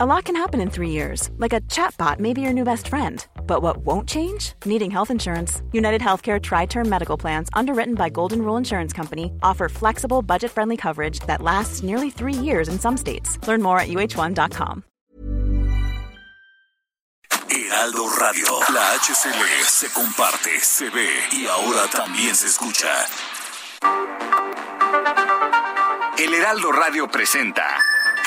A lot can happen in three years, like a chatbot may be your new best friend. But what won't change? Needing health insurance. United Healthcare Tri Term Medical Plans, underwritten by Golden Rule Insurance Company, offer flexible, budget friendly coverage that lasts nearly three years in some states. Learn more at uh1.com. Heraldo Radio. La HCL se comparte, se ve y ahora también se escucha. El Heraldo Radio presenta.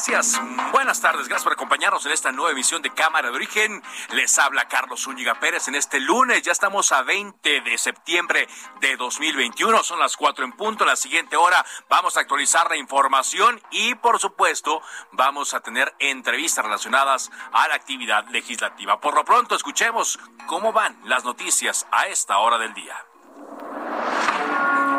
Gracias, buenas tardes, gracias por acompañarnos en esta nueva emisión de Cámara de Origen. Les habla Carlos Zúñiga Pérez en este lunes, ya estamos a 20 de septiembre de 2021, son las 4 en punto, en la siguiente hora vamos a actualizar la información y por supuesto vamos a tener entrevistas relacionadas a la actividad legislativa. Por lo pronto escuchemos cómo van las noticias a esta hora del día.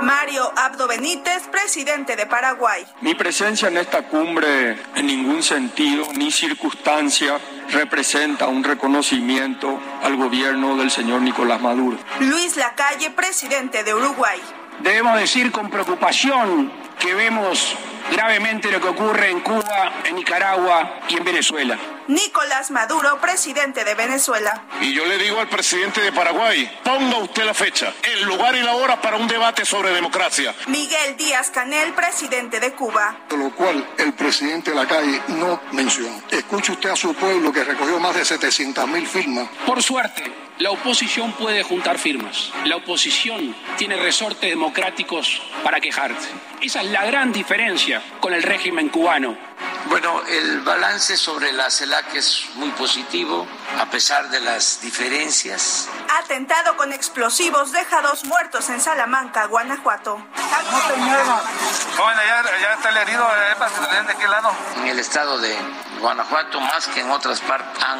Mario Abdo Benítez, presidente de Paraguay. Mi presencia en esta cumbre en ningún sentido ni circunstancia representa un reconocimiento al gobierno del señor Nicolás Maduro. Luis Lacalle, presidente de Uruguay. Debemos decir con preocupación que vemos gravemente lo que ocurre en Cuba, en Nicaragua y en Venezuela. Nicolás Maduro, presidente de Venezuela. Y yo le digo al presidente de Paraguay, ponga usted la fecha, el lugar y la hora para un debate sobre democracia. Miguel Díaz Canel, presidente de Cuba. Lo cual el presidente de la calle no mencionó. Escuche usted a su pueblo que recogió más de 700 mil firmas. Por suerte, la oposición puede juntar firmas. La oposición tiene resortes democráticos para quejarse. Esa es la gran diferencia con el régimen cubano. Bueno, el balance sobre la CELAC es muy positivo, a pesar de las diferencias. Atentado con explosivos deja dos muertos en Salamanca, Guanajuato. No te muevas. Bueno, ya, ya está el herido, ¿eh? ¿de qué lado? En el estado de Guanajuato, más que en otras partes, han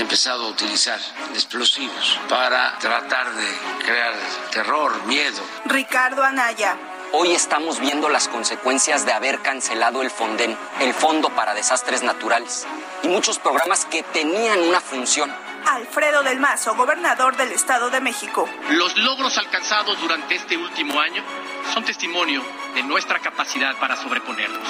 empezado a utilizar explosivos para tratar de crear terror, miedo. Ricardo Anaya. Hoy estamos viendo las consecuencias de haber cancelado el FONDEN, el Fondo para Desastres Naturales, y muchos programas que tenían una función. Alfredo del Mazo, gobernador del Estado de México. Los logros alcanzados durante este último año son testimonio de nuestra capacidad para sobreponerlos.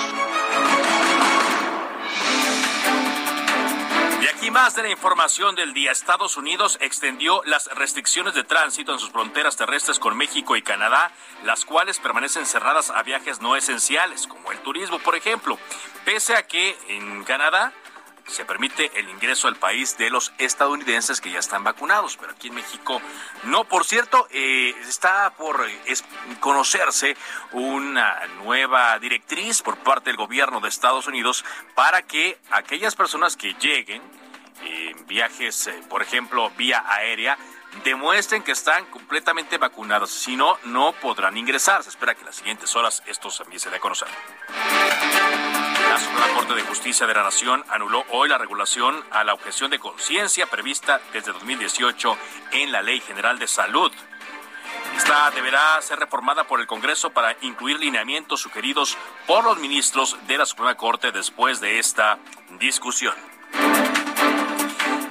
Aquí más de la información del día. Estados Unidos extendió las restricciones de tránsito en sus fronteras terrestres con México y Canadá, las cuales permanecen cerradas a viajes no esenciales, como el turismo, por ejemplo. Pese a que en Canadá se permite el ingreso al país de los estadounidenses que ya están vacunados, pero aquí en México no. Por cierto, eh, está por conocerse una nueva directriz por parte del gobierno de Estados Unidos para que aquellas personas que lleguen en viajes, eh, por ejemplo, vía aérea, demuestren que están completamente vacunados. Si no, no podrán ingresar. Se espera que en las siguientes horas esto también se dé a conocer. La Suprema Corte de Justicia de la Nación anuló hoy la regulación a la objeción de conciencia prevista desde 2018 en la Ley General de Salud. Esta deberá ser reformada por el Congreso para incluir lineamientos sugeridos por los ministros de la Suprema Corte después de esta discusión.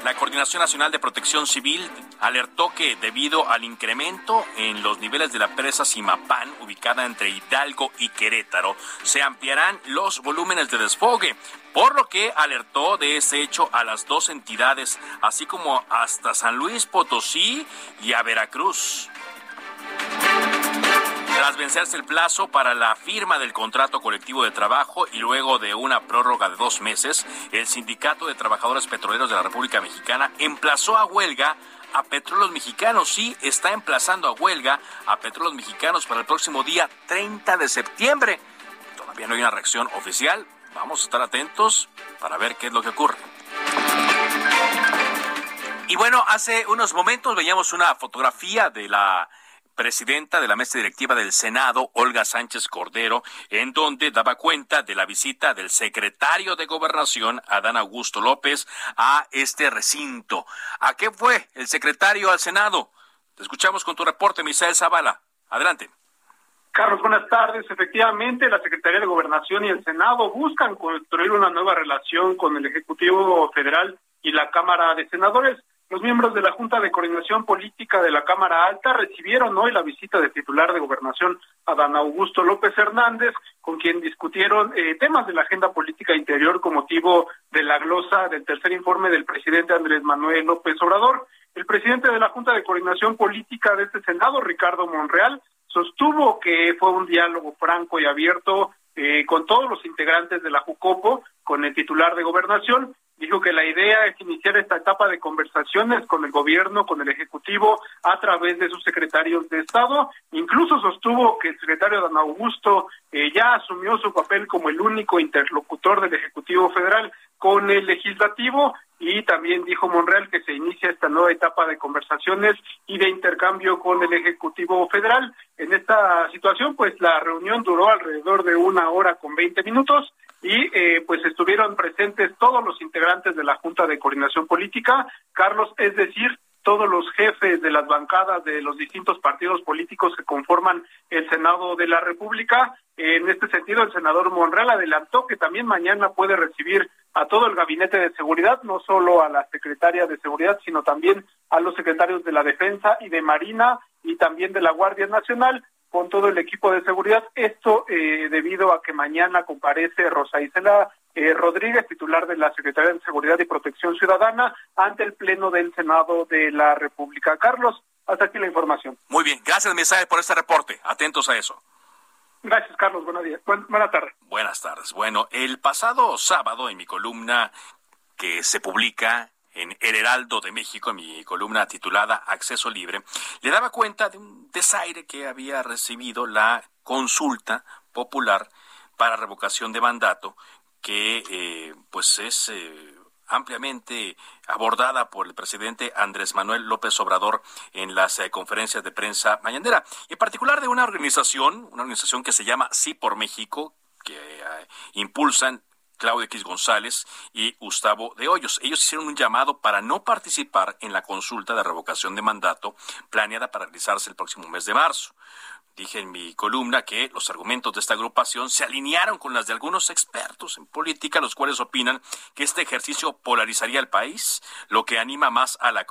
La Coordinación Nacional de Protección Civil alertó que debido al incremento en los niveles de la presa Simapán, ubicada entre Hidalgo y Querétaro, se ampliarán los volúmenes de desfogue, por lo que alertó de ese hecho a las dos entidades, así como hasta San Luis Potosí y a Veracruz. Tras vencerse el plazo para la firma del contrato colectivo de trabajo y luego de una prórroga de dos meses, el Sindicato de Trabajadores Petroleros de la República Mexicana emplazó a huelga a Petróleos Mexicanos. Sí, está emplazando a huelga a Petróleos Mexicanos para el próximo día 30 de septiembre. Todavía no hay una reacción oficial. Vamos a estar atentos para ver qué es lo que ocurre. Y bueno, hace unos momentos veíamos una fotografía de la presidenta de la mesa directiva del Senado, Olga Sánchez Cordero, en donde daba cuenta de la visita del secretario de Gobernación, Adán Augusto López, a este recinto. ¿A qué fue el secretario al Senado? Te escuchamos con tu reporte, Misael Zavala. Adelante. Carlos, buenas tardes. Efectivamente, la Secretaría de Gobernación y el Senado buscan construir una nueva relación con el Ejecutivo Federal y la Cámara de Senadores. Los miembros de la Junta de Coordinación Política de la Cámara Alta recibieron hoy la visita del titular de Gobernación, Adán Augusto López Hernández, con quien discutieron eh, temas de la agenda política interior con motivo de la glosa del tercer informe del presidente Andrés Manuel López Obrador. El presidente de la Junta de Coordinación Política de este Senado, Ricardo Monreal, sostuvo que fue un diálogo franco y abierto eh, con todos los integrantes de la JUCOPO, con el titular de gobernación. Dijo que la idea es iniciar esta etapa de conversaciones con el gobierno, con el Ejecutivo, a través de sus secretarios de Estado. Incluso sostuvo que el secretario Dan Augusto eh, ya asumió su papel como el único interlocutor del Ejecutivo Federal con el Legislativo y también dijo Monreal que se inicia esta nueva etapa de conversaciones y de intercambio con el Ejecutivo Federal. En esta situación, pues la reunión duró alrededor de una hora con 20 minutos y eh, pues estuvieron presentes todos los integrantes de la Junta de Coordinación Política, Carlos, es decir, todos los jefes de las bancadas de los distintos partidos políticos que conforman el Senado de la República. En este sentido, el senador Monreal adelantó que también mañana puede recibir a todo el gabinete de seguridad, no solo a la secretaria de seguridad, sino también a los secretarios de la defensa y de marina y también de la Guardia Nacional con todo el equipo de seguridad. Esto eh, debido a que mañana comparece Rosa Isela eh, Rodríguez, titular de la Secretaría de Seguridad y Protección Ciudadana, ante el Pleno del Senado de la República. Carlos, hasta aquí la información. Muy bien, gracias, Misael, por este reporte. Atentos a eso. Gracias, Carlos. Buenos días. buenas tardes. Buenas tardes. Bueno, el pasado sábado en mi columna que se publica en El Heraldo de México, mi columna titulada Acceso Libre, le daba cuenta de un desaire que había recibido la consulta popular para revocación de mandato, que eh, pues es eh, ampliamente abordada por el presidente Andrés Manuel López Obrador en las eh, conferencias de prensa mañanera, y en particular de una organización, una organización que se llama Sí por México, que impulsan Claudio X González y Gustavo de Hoyos. Ellos hicieron un llamado para no participar en la consulta de revocación de mandato planeada para realizarse el próximo mes de marzo. Dije en mi columna que los argumentos de esta agrupación se alinearon con las de algunos expertos en política, los cuales opinan que este ejercicio polarizaría al país, lo que anima más a la,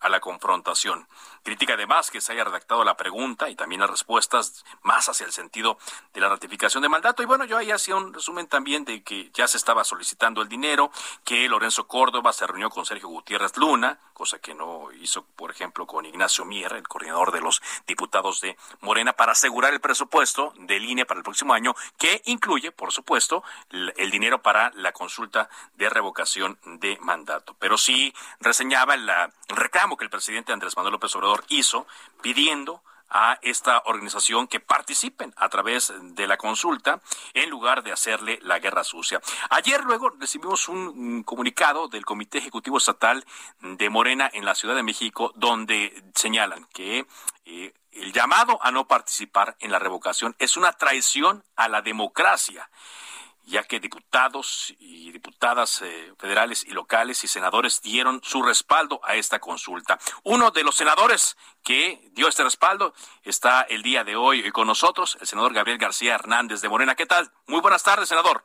a la confrontación. Critica además que se haya redactado la pregunta y también las respuestas más hacia el sentido de la ratificación de mandato. Y bueno, yo ahí hacía un resumen también de que ya se estaba solicitando el dinero, que Lorenzo Córdoba se reunió con Sergio Gutiérrez Luna, cosa que no hizo, por ejemplo, con Ignacio Mier, el coordinador de los diputados de Morena, para asegurar el presupuesto de línea para el próximo año, que incluye, por supuesto, el dinero para la consulta de revocación de mandato. Pero sí reseñaba el reclamo que el presidente Andrés Manuel López Obrador hizo pidiendo a esta organización que participen a través de la consulta en lugar de hacerle la guerra sucia. Ayer luego recibimos un comunicado del Comité Ejecutivo Estatal de Morena en la Ciudad de México donde señalan que eh, el llamado a no participar en la revocación es una traición a la democracia ya que diputados y diputadas eh, federales y locales y senadores dieron su respaldo a esta consulta. Uno de los senadores que dio este respaldo está el día de hoy con nosotros, el senador Gabriel García Hernández de Morena. ¿Qué tal? Muy buenas tardes, senador.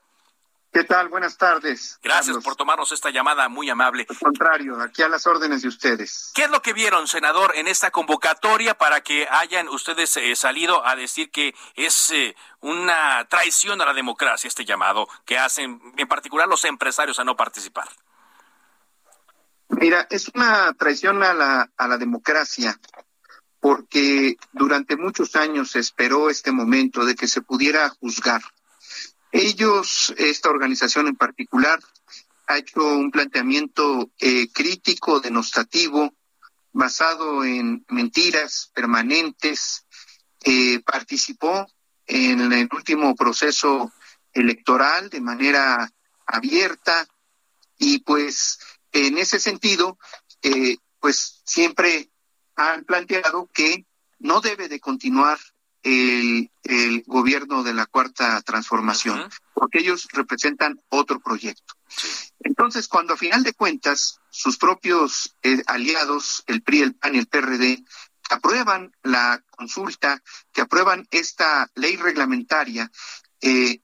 ¿Qué tal? Buenas tardes. Gracias por tomarnos esta llamada muy amable. Al contrario, aquí a las órdenes de ustedes. ¿Qué es lo que vieron, senador, en esta convocatoria para que hayan ustedes eh, salido a decir que es eh, una traición a la democracia este llamado que hacen en particular los empresarios a no participar? Mira, es una traición a la, a la democracia porque durante muchos años se esperó este momento de que se pudiera juzgar ellos, esta organización en particular, ha hecho un planteamiento eh, crítico, denostativo, basado en mentiras permanentes. Eh, participó en el último proceso electoral de manera abierta y pues en ese sentido, eh, pues siempre han planteado que no debe de continuar el, gobierno de la cuarta transformación, porque ellos representan otro proyecto. Entonces, cuando a final de cuentas sus propios eh, aliados, el PRI, el PAN y el PRD, aprueban la consulta, que aprueban esta ley reglamentaria eh,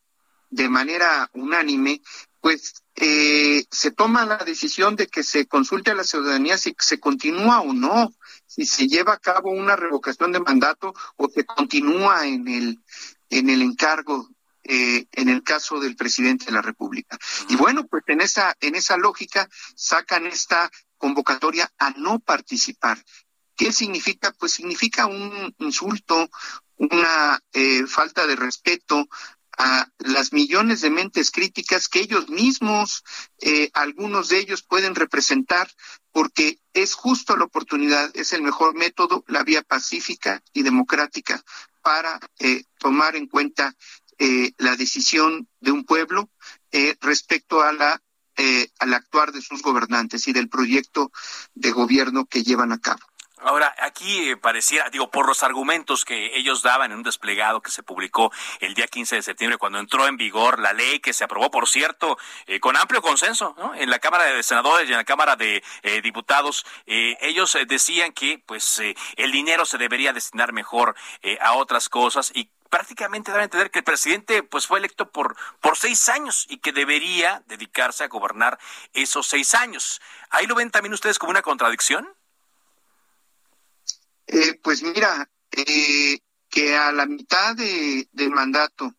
de manera unánime, pues eh, se toma la decisión de que se consulte a la ciudadanía si se continúa o no, si se lleva a cabo una revocación de mandato o se continúa en el en el encargo eh, en el caso del presidente de la República. Y bueno, pues en esa en esa lógica sacan esta convocatoria a no participar. ¿Qué significa? Pues significa un insulto, una eh, falta de respeto a las millones de mentes críticas que ellos mismos, eh, algunos de ellos pueden representar, porque es justo la oportunidad, es el mejor método, la vía pacífica y democrática para eh, tomar en cuenta la decisión de un pueblo respecto a la al actuar de sus gobernantes y del proyecto de gobierno que llevan a cabo. Ahora, aquí eh, pareciera, digo, por los argumentos que ellos daban en un desplegado que se publicó el día 15 de septiembre, cuando entró en vigor la ley que se aprobó, por cierto, eh, con amplio consenso, ¿no? En la Cámara de Senadores y en la Cámara de eh, Diputados, ellos decían que, pues, el dinero se debería destinar mejor a otras cosas y prácticamente deben entender que el presidente pues fue electo por, por seis años y que debería dedicarse a gobernar esos seis años. ¿Ahí lo ven también ustedes como una contradicción? Eh, pues mira, eh, que a la mitad de, del mandato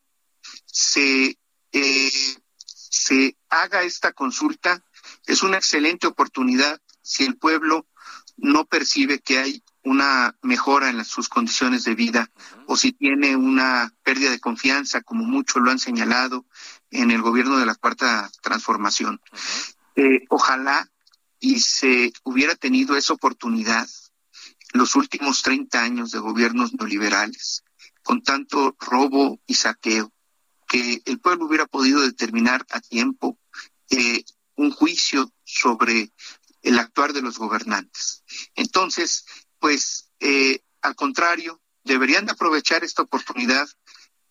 se, eh, se haga esta consulta es una excelente oportunidad si el pueblo no percibe que hay una mejora en sus condiciones de vida o si tiene una pérdida de confianza, como muchos lo han señalado en el gobierno de la Cuarta Transformación. ojalá y se hubiera tenido esa oportunidad los últimos 30 años de gobiernos neoliberales, con tanto robo y saqueo, que el pueblo hubiera podido determinar a tiempo eh, un juicio sobre el actuar de los gobernantes. Entonces, pues, eh, al contrario, deberían de aprovechar esta oportunidad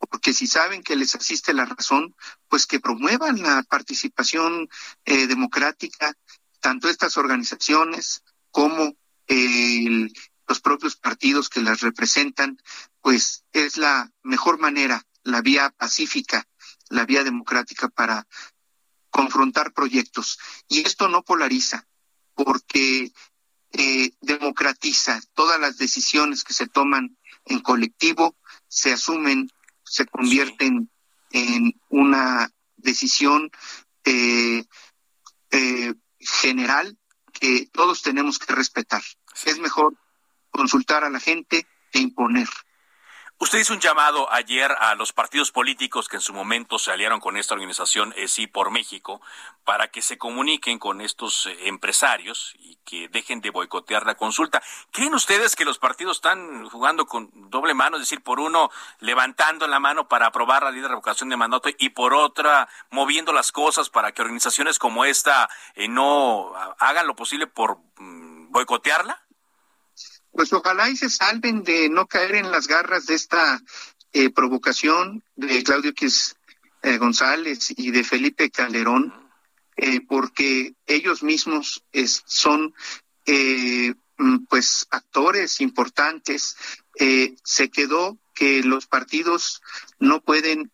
porque si saben que les asiste la razón, pues que promuevan la participación eh, democrática, tanto estas organizaciones como el, los propios partidos que las representan, pues es la mejor manera, la vía pacífica, la vía democrática para confrontar proyectos. Y esto no polariza, porque eh, democratiza todas las decisiones que se toman en colectivo, se asumen, se convierten en una decisión eh, eh, general que todos tenemos que respetar. Es mejor consultar a la gente e imponer. Usted hizo un llamado ayer a los partidos políticos que en su momento se aliaron con esta organización eh, Sí por México para que se comuniquen con estos eh, empresarios y que dejen de boicotear la consulta. ¿Creen ustedes que los partidos están jugando con doble mano, es decir, por uno levantando la mano para aprobar la ley de revocación de mandato y por otra moviendo las cosas para que organizaciones como esta eh, no hagan lo posible por mm, boicotearla? Pues ojalá y se salven de no caer en las garras de esta eh, provocación de Claudio X eh, González y de Felipe Calderón, eh, porque ellos mismos son mm, pues actores importantes. se quedó que los partidos no pueden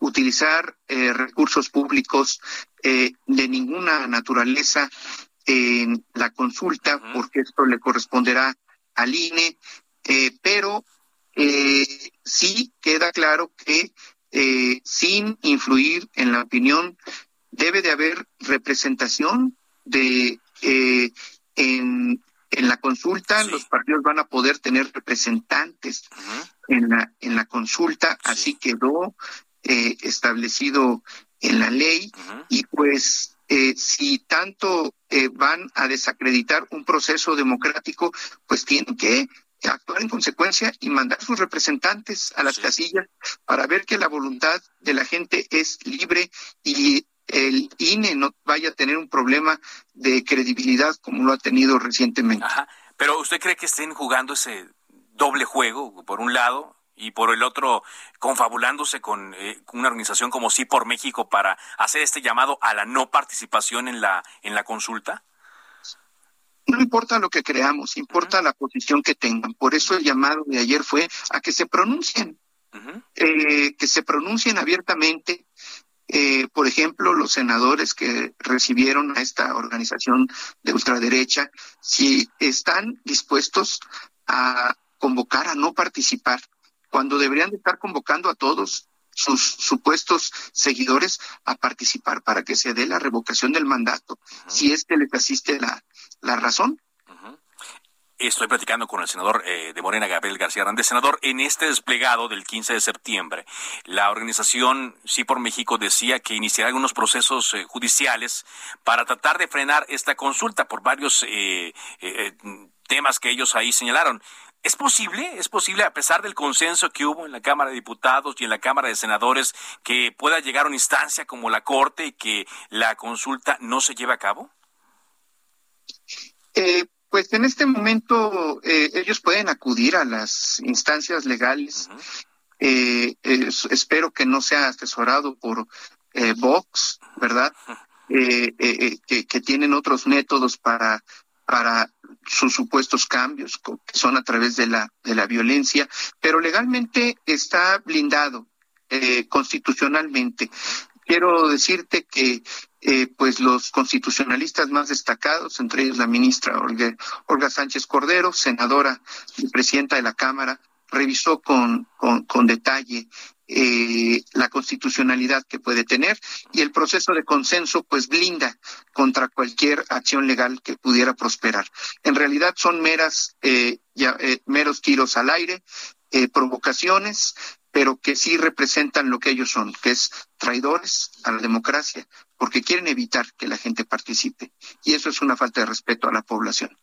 utilizar recursos públicos de ninguna naturaleza en la consulta, porque esto le corresponderá al INE, eh, pero eh, sí queda claro que eh, sin influir en la opinión, debe de haber representación de en, en la consulta, los partidos van a poder tener representantes en la en la consulta, así quedó establecido en la ley y pues eh, si tanto eh, van a desacreditar un proceso democrático, pues tienen que actuar en consecuencia y mandar sus representantes a las casillas para ver que la voluntad de la gente es libre y el INE no vaya a tener un problema de credibilidad como lo ha tenido recientemente. Pero ¿usted cree que estén jugando ese doble juego? Por un lado, y por el otro confabulándose con eh, una organización como Sí por México para hacer este llamado a la no participación en la en la consulta? No importa lo que creamos, importa la posición que tengan. Por eso el llamado de ayer fue a que se pronuncien, eh, que se pronuncien abiertamente. Eh, por ejemplo, los senadores que recibieron a esta organización de ultraderecha, si están dispuestos a convocar a no participar, cuando deberían de estar convocando a todos sus supuestos seguidores a participar para que se dé la revocación del mandato, si es que les asiste la, la razón. Estoy platicando con el senador eh, de Morena, Gabriel García Hernández. Senador, en este desplegado del 15 de septiembre, la organización Sí por México decía que iniciará algunos procesos eh, judiciales para tratar de frenar esta consulta por varios eh, temas que ellos ahí señalaron. ¿Es posible? ¿Es posible, a pesar del consenso que hubo en la Cámara de Diputados y en la Cámara de Senadores, que pueda llegar a una instancia como la Corte y que la consulta no se lleve a cabo? Eh, pues en este momento eh, ellos pueden acudir a las instancias legales. Eh, espero que no sea asesorado por Vox, ¿verdad? que, tienen otros métodos para para sus supuestos cambios, que son a través de la, de la violencia, pero legalmente está blindado constitucionalmente. Quiero decirte que eh, pues los constitucionalistas más destacados, entre ellos la ministra Olga, Sánchez Cordero, senadora y presidenta de la Cámara, revisó con, con, detalle eh, la constitucionalidad que puede tener y el proceso de consenso pues blinda contra cualquier acción legal que pudiera prosperar. En realidad son meras eh, meros tiros al aire, provocaciones, pero que sí representan lo que ellos son, que es traidores a la democracia, porque quieren evitar que la gente participe. Y eso es una falta de respeto a la población.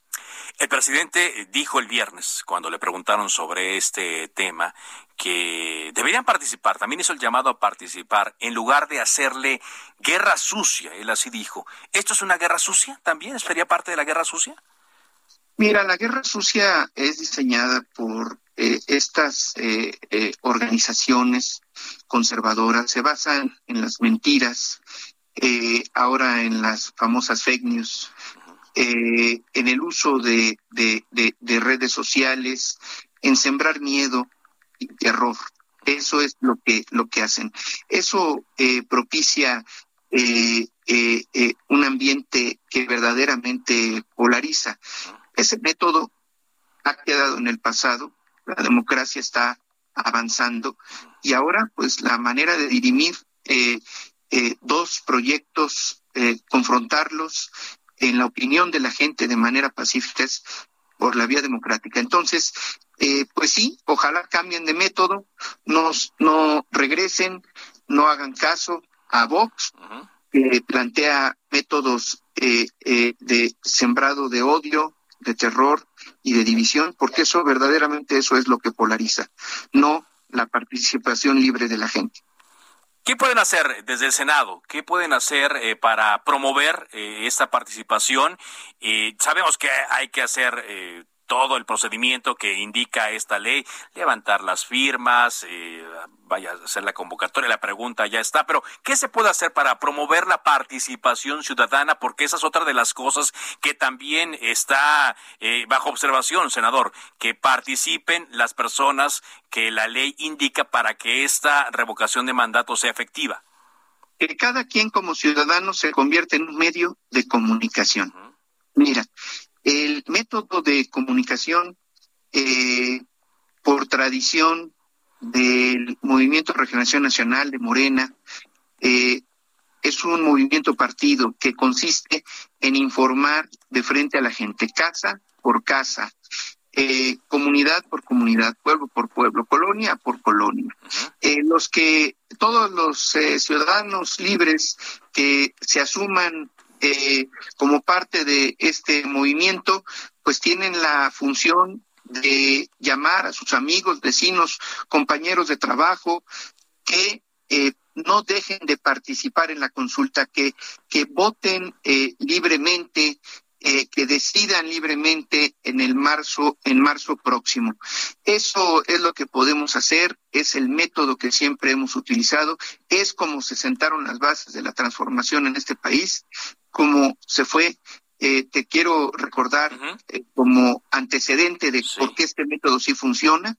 El presidente dijo el viernes, cuando le preguntaron sobre este tema, que deberían participar, también hizo el llamado a participar, en lugar de hacerle guerra sucia, él así dijo. ¿Esto es una guerra sucia también? ¿Sería parte de la guerra sucia? Mira, la guerra sucia es diseñada por eh, estas eh, eh, organizaciones conservadoras, se basan en las mentiras, ahora en las famosas fake news, en el uso de, redes sociales, en sembrar miedo y terror. Eso es lo que, lo que hacen. Eso propicia un ambiente que verdaderamente polariza. Ese método ha quedado en el pasado, la democracia está avanzando y ahora pues la manera de dirimir eh, eh, dos proyectos, eh, confrontarlos en la opinión de la gente de manera pacífica es por la vía democrática. Entonces, pues sí, ojalá cambien de método, nos, no regresen, no hagan caso a Vox, que plantea métodos de sembrado de odio, de terror y de división, porque eso verdaderamente eso es lo que polariza, no la participación libre de la gente. ¿Qué pueden hacer desde el Senado? ¿Qué pueden hacer eh, para promover eh, esta participación? Eh, sabemos que hay que hacer todo el procedimiento que indica esta ley, levantar las firmas, eh, vaya a hacer la convocatoria, la pregunta ya está, pero ¿qué se puede hacer para promover la participación ciudadana? Porque esa es otra de las cosas que también está eh, bajo observación, senador, que participen las personas que la ley indica para que esta revocación de mandato sea efectiva. Que cada quien como ciudadano se convierte en un medio de comunicación. Mira, el método de comunicación, eh, por tradición del Movimiento de Regeneración Nacional de Morena, eh, es un movimiento partido que consiste en informar de frente a la gente, casa por casa, eh, comunidad por comunidad, pueblo por pueblo, colonia por colonia. los que todos los ciudadanos libres que se asuman eh, como parte de este movimiento, pues tienen la función de llamar a sus amigos, vecinos, compañeros de trabajo, que eh, no dejen de participar en la consulta, que, que voten eh, libremente, que decidan libremente en el marzo, en marzo próximo. Eso es lo que podemos hacer, es el método que siempre hemos utilizado, es como se sentaron las bases de la transformación en este país como se fue. Eh, te quiero recordar eh, como antecedente de por qué este método sí funciona,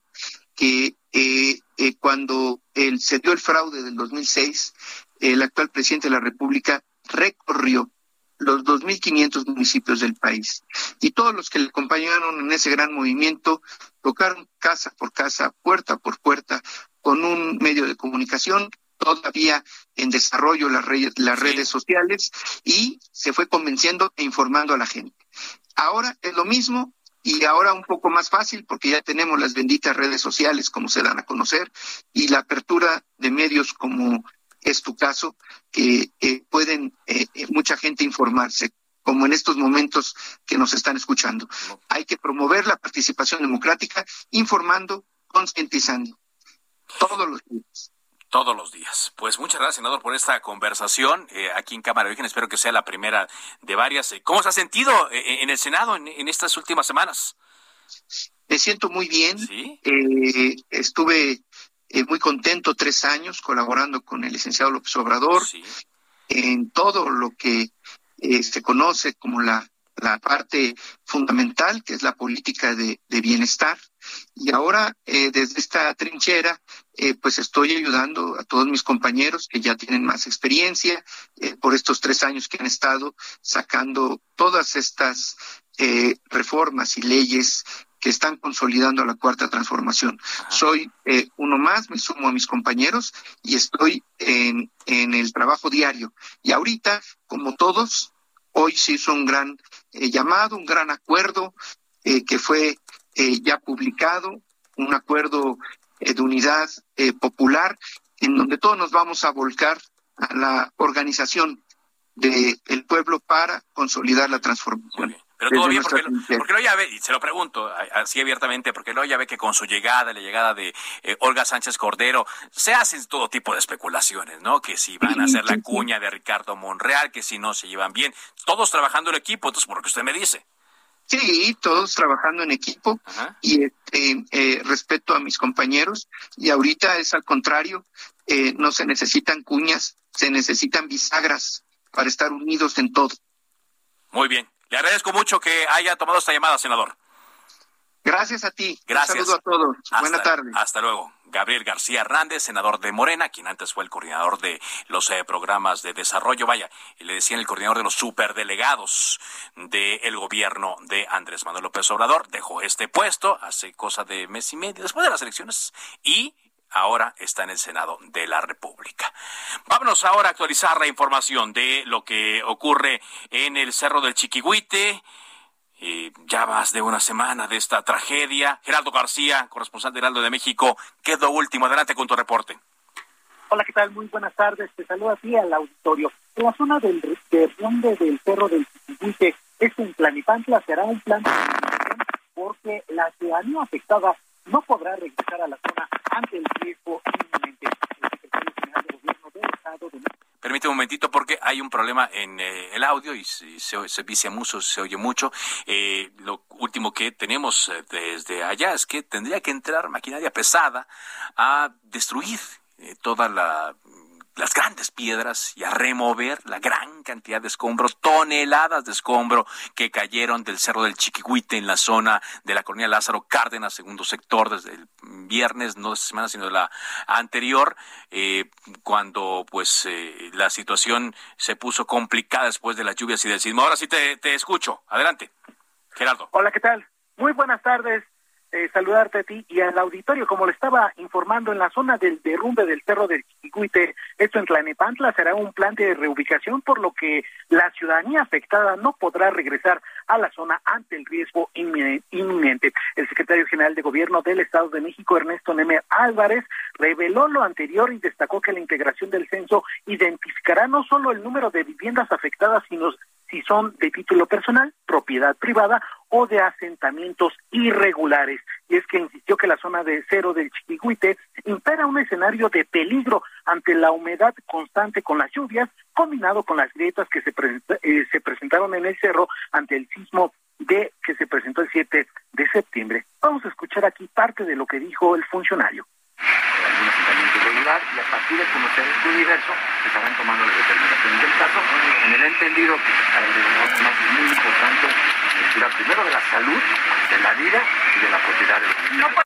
que eh, cuando el, se dio el fraude del 2006, el actual presidente de la República recorrió los 2.500 municipios del país. Y todos los que le acompañaron en ese gran movimiento tocaron casa por casa, puerta por puerta, con un medio de comunicación todavía en desarrollo las redes, las redes sociales y se fue convenciendo e informando a la gente. Ahora es lo mismo y ahora un poco más fácil porque ya tenemos las benditas redes sociales como se dan a conocer y la apertura de medios como es tu caso, que pueden eh, eh, mucha gente informarse como en estos momentos que nos están escuchando. Hay que promover la participación democrática informando, concientizando todos los días todos los días. Pues muchas gracias, senador, por esta conversación eh, aquí en Cámara de Origen. Espero que sea la primera de varias. ¿Cómo se ha sentido eh, en el Senado en, estas últimas semanas? Me siento muy bien. Eh, estuve muy contento tres años colaborando con el licenciado López Obrador en todo lo que se conoce como la la parte fundamental, que es la política de, bienestar. Y ahora, eh, desde esta trinchera, eh, pues estoy ayudando a todos mis compañeros que ya tienen más experiencia eh, por estos tres años que han estado sacando todas estas reformas y leyes que están consolidando la cuarta transformación. Soy uno más, me sumo a mis compañeros y estoy en, en el trabajo diario. Y ahorita, como todos, hoy se hizo un gran eh, llamado, un gran acuerdo eh, que fue eh, ya publicado, un acuerdo de unidad popular en donde todos nos vamos a volcar a la organización del pueblo para consolidar la transformación. Pero todo bien, porque, porque ya ve, y se lo pregunto así abiertamente, porque luego ya ve que con su llegada, la llegada de eh, Olga Sánchez Cordero, se hacen todo tipo de especulaciones, ¿no? Que si van a hacer la cuña de Ricardo Monreal, que si no se llevan bien, todos trabajando en equipo, entonces por lo que usted me dice. Sí, todos trabajando en equipo y este, eh, respeto a mis compañeros y ahorita es al contrario, eh, no se necesitan cuñas, se necesitan bisagras para estar unidos en todo. Muy bien, le agradezco mucho que haya tomado esta llamada, senador. Gracias a ti. Gracias. Un saludo a todos. Buenas tardes. Hasta luego. Gabriel García Hernández, senador de Morena, quien antes fue el coordinador de los eh, programas de desarrollo, vaya, y le decían el coordinador de los superdelegados del gobierno de Andrés Manuel López Obrador, dejó este puesto hace cosa de mes y medio después de las elecciones y ahora está en el Senado de la República. Vámonos ahora a actualizar la información de lo que ocurre en el Cerro del Chiquihuite. ya más de una semana de esta tragedia. Geraldo García, corresponsal de Heraldo de México, ¿qué es lo último? Adelante con tu reporte. Hola, ¿qué tal? Muy buenas tardes. Te saludo a ti al auditorio. En la zona del derrumbe del Cerro del Chiquihuite, es en Planipantla, será un plan porque la ciudadanía afectada no podrá regresar a la zona ante el riesgo inminente. El secretario general de Gobierno del Estado de Permíteme un momentito porque hay un problema en eh, el audio y se, se, se vicia mucho, se oye mucho. Eh, lo último que tenemos eh, desde allá es que tendría que entrar maquinaria pesada a destruir toda la las grandes piedras y a remover la gran cantidad de escombros, toneladas de escombro que cayeron del Cerro del Chiquihuite en la zona de la colonia Lázaro Cárdenas, segundo sector, desde el viernes, no de esta semana, sino de la anterior, eh, cuando pues eh, la situación se puso complicada después de las lluvias y del sismo. Ahora sí te, te escucho. Adelante, Gerardo. Hola, ¿qué tal? Muy buenas tardes. Eh, saludarte a ti y al auditorio. Como le estaba informando, en la zona del derrumbe del Cerro del Chiquihuite, esto en Tlanepantla, será un plan de reubicación, por lo que la ciudadanía afectada no podrá regresar a la zona ante el riesgo inminente. El secretario general de Gobierno del Estado de México, Ernesto Nemer Álvarez, reveló lo anterior y destacó que la integración del censo identificará no solo el número de viviendas afectadas, sino si son de título personal, propiedad privada o de asentamientos irregulares. Y es que insistió que la zona de cero del Chiquihuite impera un escenario de peligro ante la humedad constante con las lluvias, combinado con las grietas que se, eh, se presentaron en el cerro ante el sismo de que se presentó el 7 de septiembre. Vamos a escuchar aquí parte de lo que dijo el funcionario y a partir de conocer este universo estarán tomando las determinaciones del caso en entendido que es muy importante primero de la salud, de la vida y de la propiedad de los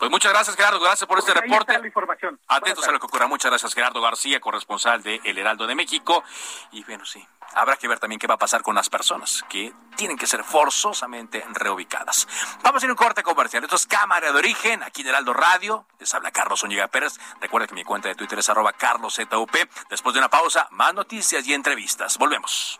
pues muchas gracias, Gerardo. Gracias por este reporte. la información. Atentos a lo que ocurra. Muchas gracias, Gerardo García, corresponsal de El Heraldo de México. Y bueno, sí, habrá que ver también qué va a pasar con las personas que tienen que ser forzosamente reubicadas. Vamos a ir a un corte comercial. Esto es Cámara de Origen, aquí en Heraldo Radio. Les habla Carlos Oñiga Pérez. Recuerda que mi cuenta de Twitter es arroba carloszup. Después de una pausa, más noticias y entrevistas. Volvemos.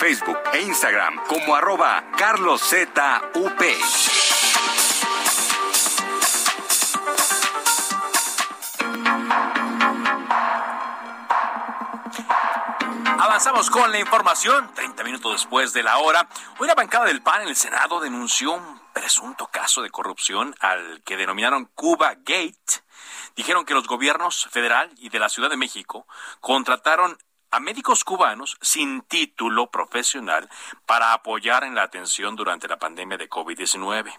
Facebook e Instagram como arroba carloszup. Avanzamos con la información. 30 minutos después de la hora, hoy la bancada del PAN en el Senado denunció un presunto caso de corrupción al que denominaron Cuba Gate. Dijeron que los gobiernos federal y de la Ciudad de México contrataron a médicos cubanos sin título profesional para apoyar en la atención durante la pandemia de COVID-19.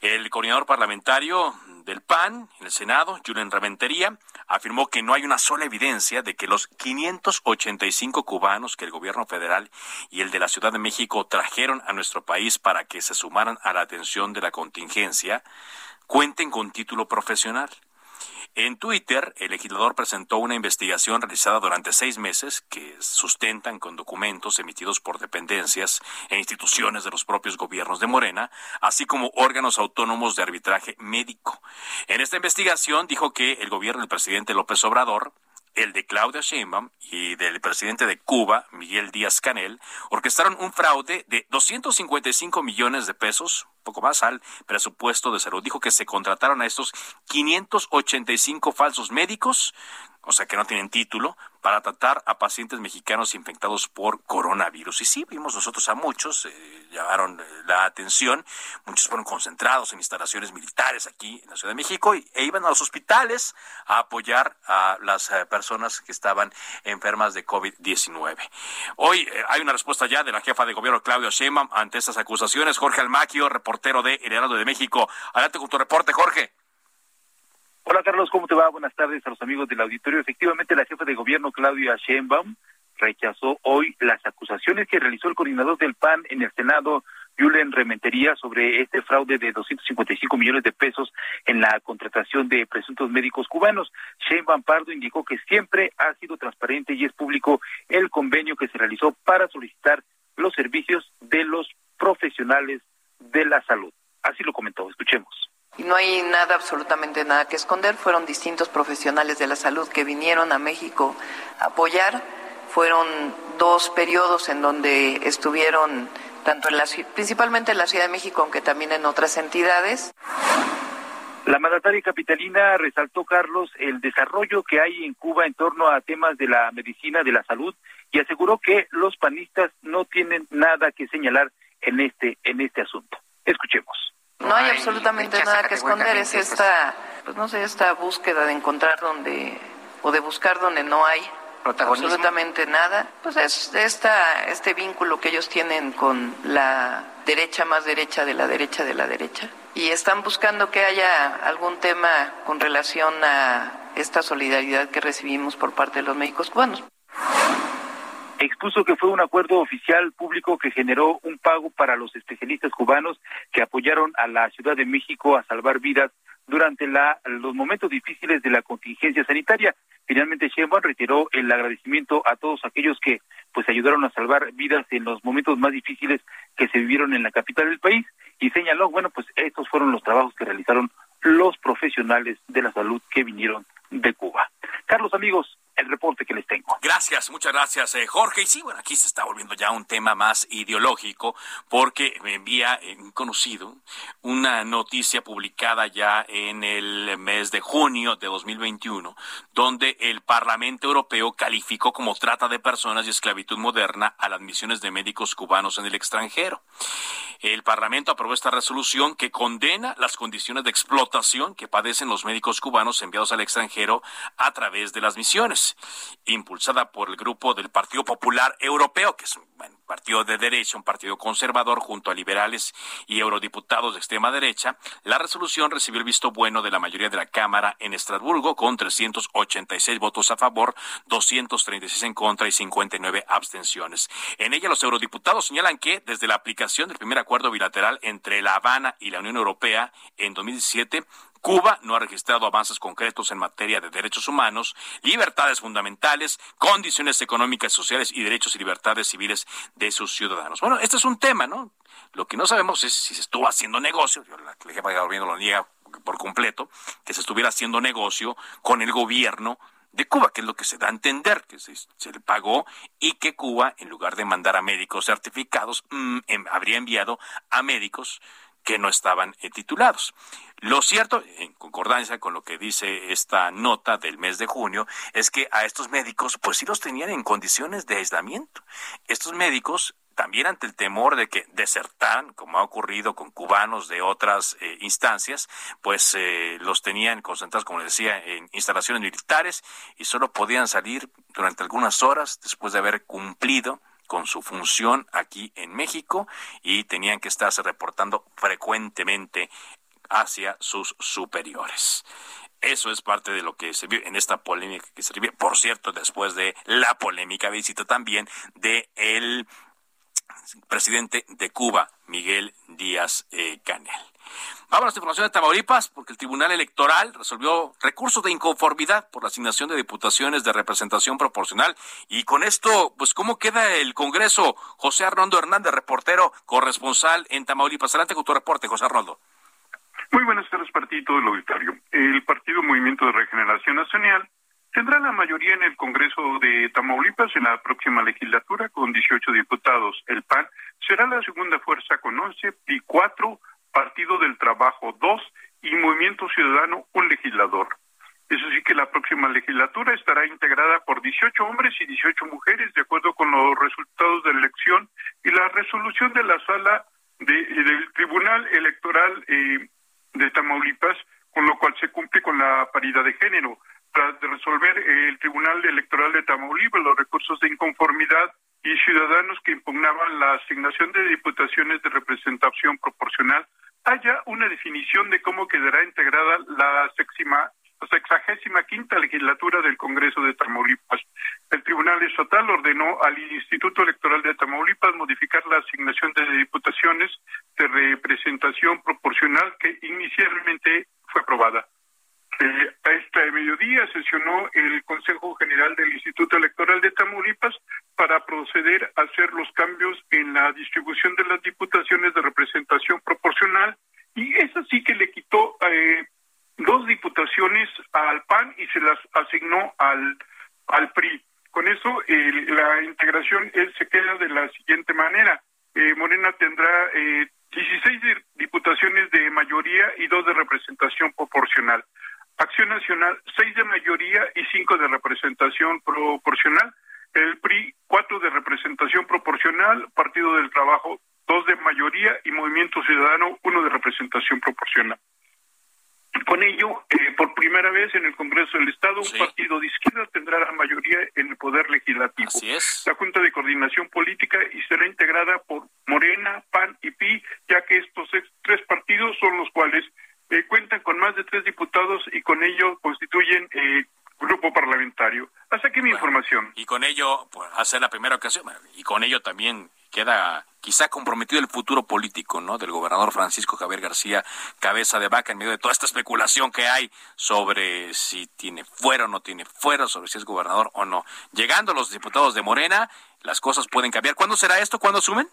El coordinador parlamentario del PAN en el Senado, Julian Reventería, afirmó que no hay una sola evidencia de que los 585 cubanos que el gobierno federal y el de la Ciudad de México trajeron a nuestro país para que se sumaran a la atención de la contingencia cuenten con título profesional. En Twitter, el legislador presentó una investigación realizada durante seis meses que sustentan con documentos emitidos por dependencias e instituciones de los propios gobiernos de Morena, así como órganos autónomos de arbitraje médico. En esta investigación dijo que el gobierno del presidente López Obrador el de Claudia Sheinbaum y del presidente de Cuba, Miguel Díaz Canel, orquestaron un fraude de 255 millones de pesos, poco más al presupuesto de salud. Dijo que se contrataron a estos 585 falsos médicos o sea que no tienen título, para tratar a pacientes mexicanos infectados por coronavirus. Y sí, vimos nosotros a muchos, eh, llamaron eh, la atención, muchos fueron concentrados en instalaciones militares aquí en la Ciudad de México y, e iban a los hospitales a apoyar a las eh, personas que estaban enfermas de COVID-19. Hoy hay una respuesta ya de la jefa de gobierno Claudia Sheinbaum ante estas acusaciones. Jorge Almaquio, reportero de El de México. Adelante con tu reporte, Jorge. Hola Carlos, ¿cómo te va? Buenas tardes a los amigos del auditorio. Efectivamente, la jefa de gobierno Claudia Sheinbaum rechazó hoy las acusaciones que realizó el coordinador del PAN en el Senado, Julen Rementería, sobre este fraude de 255 millones de pesos en la contratación de presuntos médicos cubanos. Sheinbaum Pardo indicó que siempre ha sido transparente y es público el convenio que se realizó para solicitar los servicios de los profesionales de la salud. Así lo comentó. Escuchemos y no hay nada, absolutamente nada que esconder. Fueron distintos profesionales de la salud que vinieron a México a apoyar. Fueron dos periodos en donde estuvieron tanto en la, principalmente en la Ciudad de México, aunque también en otras entidades. La mandataria capitalina resaltó, Carlos, el desarrollo que hay en Cuba en torno a temas de la medicina, de la salud, y aseguró que los panistas no tienen nada que señalar en este, en este asunto. Escuchemos. No hay absolutamente nada que esconder, es esta, pues no sé, esta búsqueda de encontrar donde, o de buscar donde no hay absolutamente nada. Pues es esta, este vínculo que ellos tienen con la derecha más derecha de la derecha de la derecha. Y están buscando que haya algún tema con relación a esta solidaridad que recibimos por parte de los médicos cubanos. Expuso que fue un acuerdo oficial público que generó un pago para los especialistas cubanos que apoyaron a la Ciudad de México a salvar vidas durante la, los momentos difíciles de la contingencia sanitaria. Finalmente, Sheinbaum reiteró el agradecimiento a todos aquellos que pues ayudaron a salvar vidas en los momentos más difíciles que se vivieron en la capital del país y señaló, bueno, pues estos fueron los trabajos que realizaron los profesionales de la salud que vinieron de Cuba. Carlos, amigos, el reporte que les tengo. Gracias, muchas gracias, eh, Jorge. Y sí, bueno, aquí se está volviendo ya un tema más ideológico porque me envía un conocido una noticia publicada ya en el mes de junio de 2021, donde el Parlamento Europeo calificó como trata de personas y esclavitud moderna a las misiones de médicos cubanos en el extranjero. El Parlamento aprobó esta resolución que condena las condiciones de explotación que padecen los médicos cubanos enviados al extranjero a través de las misiones impulsada por el grupo del Partido Popular Europeo, que es un partido de derecha, un partido conservador, junto a liberales y eurodiputados de extrema derecha, la resolución recibió el visto bueno de la mayoría de la Cámara en Estrasburgo, con 386 votos a favor, 236 en contra y 59 abstenciones. En ella, los eurodiputados señalan que, desde la aplicación del primer acuerdo bilateral entre La Habana y la Unión Europea en 2017, Cuba no ha registrado avances concretos en materia de derechos humanos, libertades fundamentales, condiciones económicas, sociales y derechos y libertades civiles de sus ciudadanos. Bueno, este es un tema, ¿no? Lo que no sabemos es si se estuvo haciendo negocio, yo la viendo lo niega por completo, que se estuviera haciendo negocio con el gobierno de Cuba, que es lo que se da a entender, que se, le pagó y que Cuba, en lugar de mandar a médicos certificados, mm, em, habría enviado a médicos que no estaban eh, titulados. Lo cierto, en concordancia con lo que dice esta nota del mes de junio, es que a estos médicos, pues sí los tenían en condiciones de aislamiento. Estos médicos también ante el temor de que desertaran, como ha ocurrido con cubanos de otras eh, instancias, pues eh, los tenían concentrados, como les decía, en instalaciones militares y solo podían salir durante algunas horas después de haber cumplido con su función aquí en México y tenían que estarse reportando frecuentemente hacia sus superiores. Eso es parte de lo que se vio en esta polémica que se vive, por cierto, después de la polémica visita también de el presidente de Cuba, Miguel Díaz eh, Canel. Vamos a información de Tamaulipas, porque el Tribunal Electoral resolvió recursos de inconformidad por la asignación de diputaciones de representación proporcional. Y con esto, pues, ¿cómo queda el Congreso? José Arnoldo Hernández, reportero corresponsal en Tamaulipas. Adelante con tu reporte, José Arnoldo. Muy buenas tardes para ti todo el auditorio. El Partido Movimiento de Regeneración Nacional tendrá la mayoría en el Congreso de Tamaulipas en la próxima legislatura con 18 diputados. El PAN será la segunda fuerza con 11 y 4 Partido del Trabajo dos y Movimiento Ciudadano un legislador. Eso sí que la próxima legislatura estará integrada por 18 hombres y 18 mujeres, de acuerdo con los resultados de la elección y la resolución de la sala del Tribunal Electoral eh, de Tamaulipas, con lo cual se cumple con la paridad de género. Tras de resolver el Tribunal Electoral de Tamaulipas los recursos de inconformidad y ciudadanos que impugnaban la asignación de diputaciones de representación proporcional haya una definición de cómo quedará integrada la sexima, sexagésima quinta legislatura del Congreso de Tamaulipas. El Tribunal Estatal ordenó al Instituto Electoral de Tamaulipas modificar la asignación de diputaciones de representación proporcional que inicialmente fue aprobada. Eh, a este mediodía sesionó el Consejo General del Instituto Electoral de Tamaulipas para proceder a hacer los cambios en la distribución de las diputaciones de representación proporcional y es así que le quitó eh, dos diputaciones al PAN y se las asignó al, al PRI. Con eso la integración se queda de la siguiente manera. Eh, Morena tendrá eh, 16 diputaciones de mayoría y dos de representación proporcional. Acción Nacional, seis de mayoría y cinco de representación proporcional. El PRI, cuatro de representación proporcional. Partido del Trabajo, dos de mayoría y Movimiento Ciudadano, uno de representación proporcional. Con ello, eh, por primera vez en el Congreso del Estado, un partido de izquierda tendrá la mayoría en el Poder Legislativo. Así es. La Junta de Coordinación Política y será integrada por Morena, PAN y PI, ya que estos tres partidos son los cuales con más de tres diputados y con ello constituyen eh, grupo parlamentario. Hasta aquí mi información. Y con ello, pues, hacer la primera primera ocasión y con ello también queda quizá comprometido el futuro político, ¿no? Del gobernador Francisco Javier García Cabeza de Vaca en medio de toda esta especulación que hay sobre si tiene fuera o no tiene fuera, sobre si es gobernador o no. Llegando los diputados de Morena, las cosas pueden cambiar. ¿Cuándo será esto? ¿Cuándo asumen?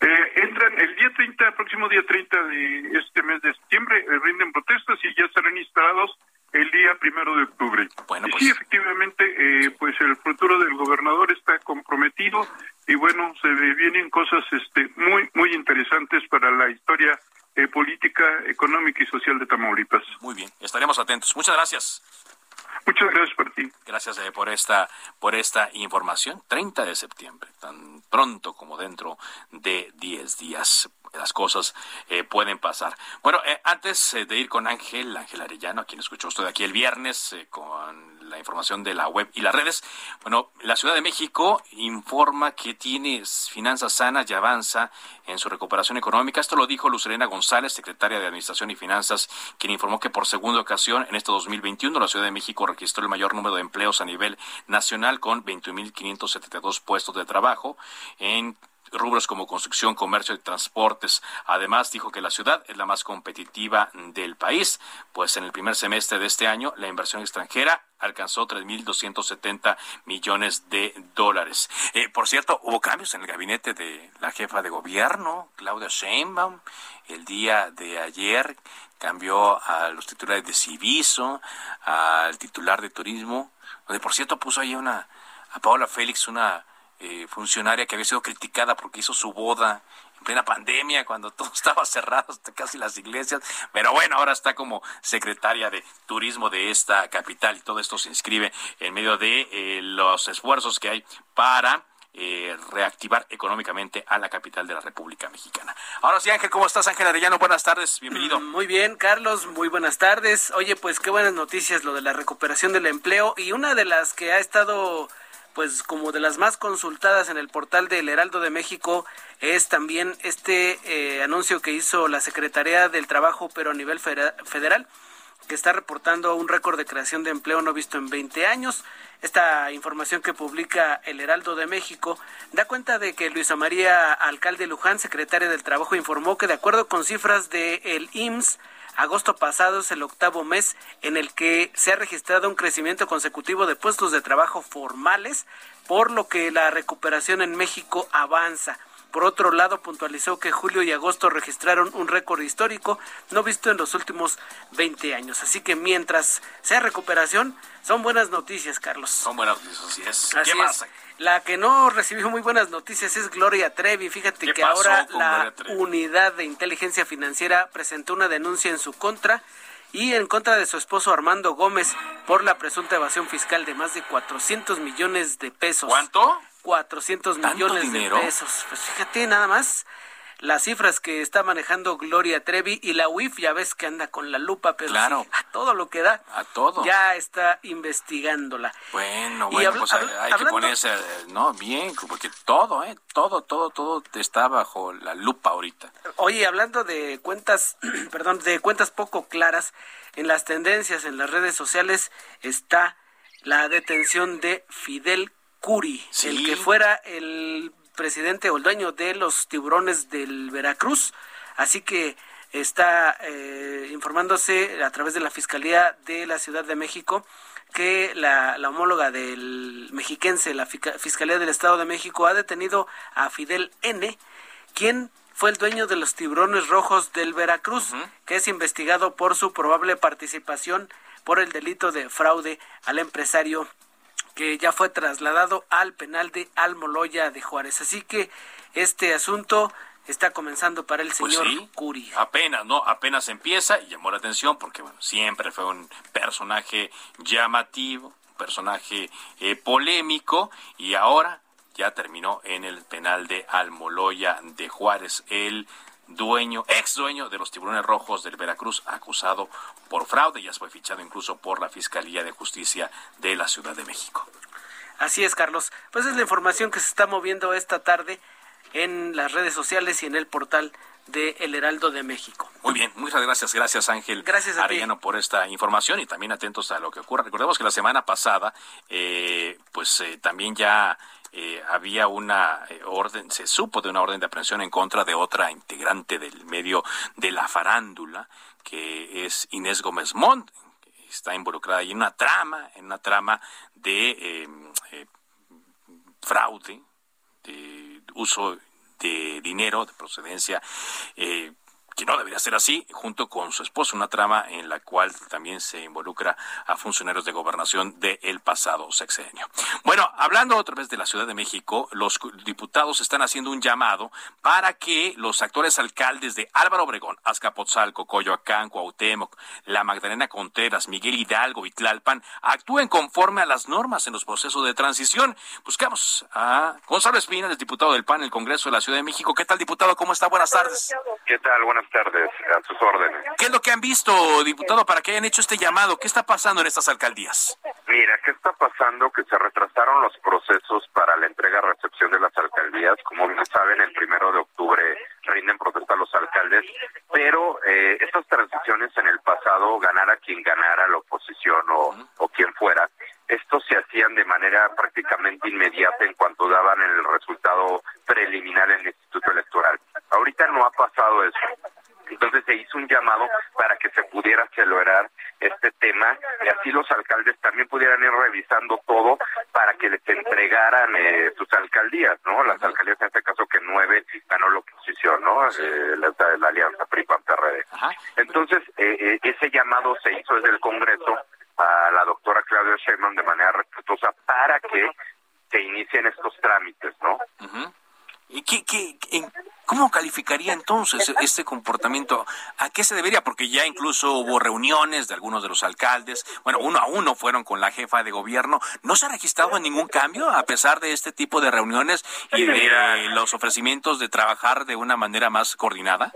Eh, entran el día 30, próximo día 30 de este mes de septiembre, eh, rinden protestas y ya serán instalados el día primero de octubre. Bueno, pues... Sí, efectivamente, eh, pues el futuro del gobernador está comprometido y bueno, se vienen cosas este, muy, muy interesantes para la historia eh, política, económica y social de Tamaulipas. Muy bien, estaremos atentos. Muchas gracias. Muchas gracias por ti. Gracias eh, por esta por esta información. 30 de septiembre, tan pronto como dentro de 10 días las cosas eh, pueden pasar. Bueno, eh, antes de ir con Ángel, Ángel Arellano, a quien escuchó usted aquí el viernes con la información de la web y las redes, bueno, la Ciudad de México informa que tiene finanzas sanas y avanza en su recuperación económica. Esto lo dijo Lucerena González, secretaria de Administración y Finanzas, quien informó que por segunda ocasión en este 2021 la Ciudad de México registró el mayor número de empleos a nivel nacional con 21.572 puestos de trabajo en rubros como construcción, comercio y transportes. Además, dijo que la ciudad es la más competitiva del país, pues en el primer semestre de este año la inversión extranjera alcanzó 3.270 millones de dólares. Eh, por cierto, hubo cambios en el gabinete de la jefa de gobierno, Claudia Sheinbaum. El día de ayer cambió a los titulares de Civiso, al titular de turismo, donde por cierto puso ahí una, a Paola Félix, una eh, funcionaria que había sido criticada porque hizo su boda en plena pandemia, cuando todo estaba cerrado, hasta casi las iglesias. Pero bueno, ahora está como secretaria de turismo de esta capital y todo esto se inscribe en medio de eh, los esfuerzos que hay para eh, reactivar económicamente a la capital de la República Mexicana. Ahora sí, Ángel, ¿cómo estás? Ángel Arellano, buenas tardes, bienvenido. Muy bien, Carlos, muy buenas tardes. Oye, pues qué buenas noticias lo de la recuperación del empleo y una de las que ha estado pues como de las más consultadas en el portal del Heraldo de México es también este eh, anuncio que hizo la Secretaría del Trabajo, pero a nivel federal, que está reportando un récord de creación de empleo no visto en 20 años. Esta información que publica el Heraldo de México da cuenta de que Luisa María Alcalde Luján, secretaria del Trabajo, informó que de acuerdo con cifras del el IMSS, Agosto pasado es el octavo mes en el que se ha registrado un crecimiento consecutivo de puestos de trabajo formales, por lo que la recuperación en México avanza. Por otro lado, puntualizó que julio y agosto registraron un récord histórico no visto en los últimos 20 años. Así que mientras sea recuperación, son buenas noticias, Carlos. Son buenas noticias, así es. ¿Qué más? La que no recibió muy buenas noticias es Gloria Trevi. Fíjate que ahora la unidad de inteligencia financiera presentó una denuncia en su contra y en contra de su esposo Armando Gómez por la presunta evasión fiscal de más de 400 millones de pesos. ¿Cuánto? 400 millones de pesos. Pues fíjate nada más las cifras que está manejando Gloria Trevi y la UIF ya ves que anda con la lupa, pero claro. a todo lo que da. A todo. Ya está investigándola. Bueno, bueno, pues hay que ponerse, no, bien, porque todo, eh, todo, todo, todo está bajo la lupa ahorita. Oye, hablando de cuentas, perdón, de cuentas poco claras, en las tendencias en las redes sociales está la detención de Fidel Curi, el que fuera el presidente o el dueño de los tiburones del Veracruz. Así que está eh, informándose a través de la Fiscalía de la Ciudad de México que la, homóloga del mexiquense, la Fiscalía del Estado de México, ha detenido a Fidel N., quien fue el dueño de los tiburones rojos del Veracruz, que es investigado por su probable participación por el delito de fraude al empresario que ya fue trasladado al penal de Almoloya de Juárez. Así que este asunto está comenzando para el pues señor Curi. Apenas, ¿no? Apenas empieza y llamó la atención porque, bueno, siempre fue un personaje llamativo, un personaje eh, polémico y ahora ya terminó en el penal de Almoloya de Juárez. El dueño, ex dueño de los tiburones rojos del Veracruz, acusado por fraude, ya fue fichado incluso por la Fiscalía de Justicia de la Ciudad de México. Así es, Carlos. Pues es la información que se está moviendo esta tarde en las redes sociales y en el portal de El Heraldo de México. Muy bien, muchas gracias, gracias Ángel gracias Arellano por esta información y también atentos a lo que ocurra. Recordemos que la semana pasada, eh, pues eh, también ya eh, había una eh, orden, se supo de una orden de aprehensión en contra de otra integrante del medio de la farándula, que es Inés Gómez Montt, que está involucrada en una trama, en una trama de em, eh, fraude, de uso de dinero de procedencia eh, que no debería ser así, junto con su esposo, una trama en la cual también se involucra a funcionarios de gobernación del pasado sexenio. Bueno, hablando otra vez de la Ciudad de México, los diputados están haciendo un llamado para que los actores alcaldes de Álvaro Obregón, Azcapotzalco, Coyoacán, Cuauhtémoc, La Magdalena Contreras, Miguel Hidalgo y Tlalpan actúen conforme a las normas en los procesos de transición. Buscamos a Gonzalo Espina, el diputado del PAN, el Congreso de la Ciudad de México. ¿Qué tal, diputado? ¿Cómo está? Buenas tardes. ¿Qué tal? Buenas tardes, a sus órdenes. ¿Qué es lo que han visto, diputado, para que hayan hecho este llamado? ¿Qué está pasando en estas alcaldías? Mira, ¿qué está pasando? Que se retrasaron los procesos para la entrega-recepción de las alcaldías. Como bien saben, el primero de octubre rinden protesta los alcaldes, pero eh, estas transiciones en el pasado, ganara quien ganara, la oposición o, o quien fuera, estos se hacían de manera prácticamente inmediata en cuanto daban el resultado preliminar en el Instituto Electoral. Ahorita no ha pasado eso. Entonces se hizo un llamado para que se pudiera acelerar este tema y así los alcaldes también pudieran ir revisando todo para que les entregaran eh, sus alcaldías, ¿no? Las alcaldías en este caso que nueve ganó la oposición, ¿no? Eh, la, la, alianza PRI-PAN-PRD. Entonces eh, eh, ese llamado se hizo desde el Congreso a la doctora Claudia Sheinbaum de manera respetuosa para que se inicien estos trámites, ¿no? ¿Y qué, qué, en, cómo calificaría entonces este comportamiento? ¿A qué se debería? Porque ya incluso hubo reuniones de algunos de los alcaldes, bueno, uno a uno fueron con la jefa de gobierno. ¿No se ha registrado ningún cambio a pesar de este tipo de reuniones y de los ofrecimientos de trabajar de una manera más coordinada?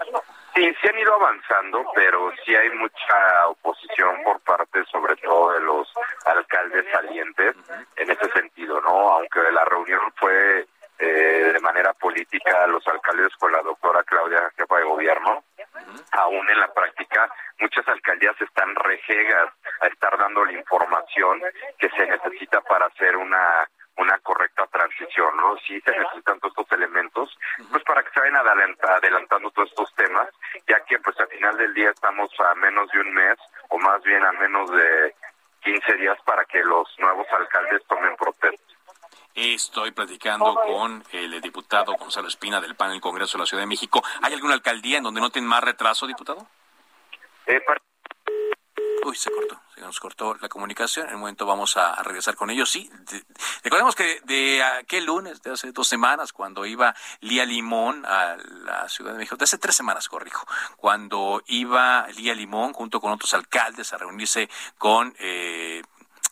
Sí, sí han ido avanzando, pero sí hay mucha oposición por parte, sobre todo, de los alcaldes salientes en ese sentido, ¿no? Aunque la reunión fue eh, de manera política, los alcaldes con la doctora Claudia, jefa de gobierno, aún en la práctica, muchas alcaldías están rejegas a estar dando la información que se necesita para hacer una una correcta transición, ¿no? Sí se necesitan todos estos elementos, pues para que se vayan adelantando todos estos temas, ya que pues al final del día estamos a menos de un mes, o más bien a menos de 15 días para que los nuevos alcaldes tomen protesta. Estoy platicando con el diputado Gonzalo Espina del PAN en el Congreso de la Ciudad de México. ¿Hay alguna alcaldía en donde no tienen más retraso, diputado? Eh, Uy, se cortó, se nos cortó la comunicación. En un momento vamos a, a regresar con ellos. Sí, de, recordemos que de aquel lunes, de hace dos semanas, cuando iba Lía Limón a la Ciudad de México, de hace tres semanas, corrijo, cuando iba Lía Limón junto con otros alcaldes a reunirse con eh,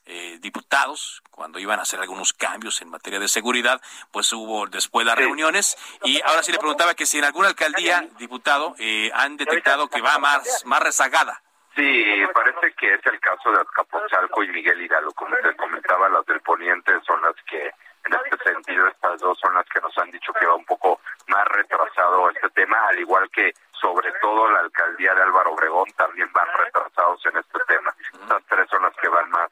eh, diputados cuando iban a hacer algunos cambios en materia de seguridad, pues hubo después las reuniones y ahora sí le preguntaba que si en alguna alcaldía, diputado, eh, han detectado que va más, más rezagada. Sí, parece que es el caso de Azcapotzalco y Miguel Hidalgo. Como te comentaba, las del Poniente son las que, en este sentido, estas dos son las que nos han dicho que va un poco más retrasado este tema, al igual que, sobre todo, la alcaldía de Álvaro Obregón también van retrasados en este tema. Estas tres son las que van más,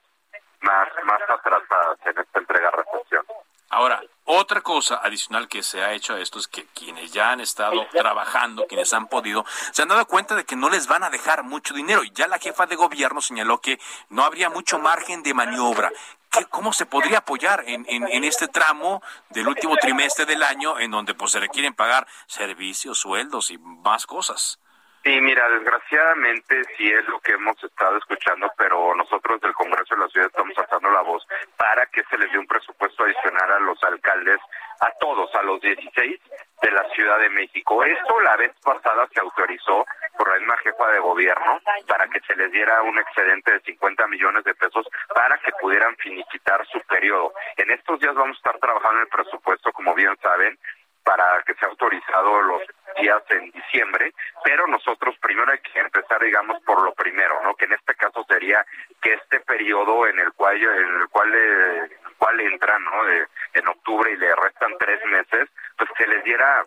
más, más atrasadas en esta entrega-recepción. Ahora, otra cosa adicional que se ha hecho a esto es que quienes ya han estado trabajando, quienes han podido, se han dado cuenta de que no les van a dejar mucho dinero. Ya la jefa de gobierno señaló que no habría mucho margen de maniobra. ¿Qué, ¿Cómo se podría apoyar en, en, en, este tramo del último trimestre del año en donde pues se requieren pagar servicios, sueldos y más cosas? Sí, mira, desgraciadamente sí es lo que hemos estado escuchando, pero nosotros del Congreso de la Ciudad estamos alzando la voz para que se les dé un presupuesto adicional a los alcaldes, a todos, a los 16 de la Ciudad de México. Esto la vez pasada se autorizó por la misma jefa de gobierno para que se les diera un excedente de 50 millones de pesos para que pudieran finiquitar su periodo. En estos días vamos a estar trabajando en el presupuesto, como bien saben, para que sea autorizado los días en diciembre, pero nosotros primero hay que empezar, digamos, por lo primero, ¿no? Que en este caso sería que este periodo en el cual en el cual eh, en el cual entran, ¿no? De, en octubre y le restan tres meses, pues se les diera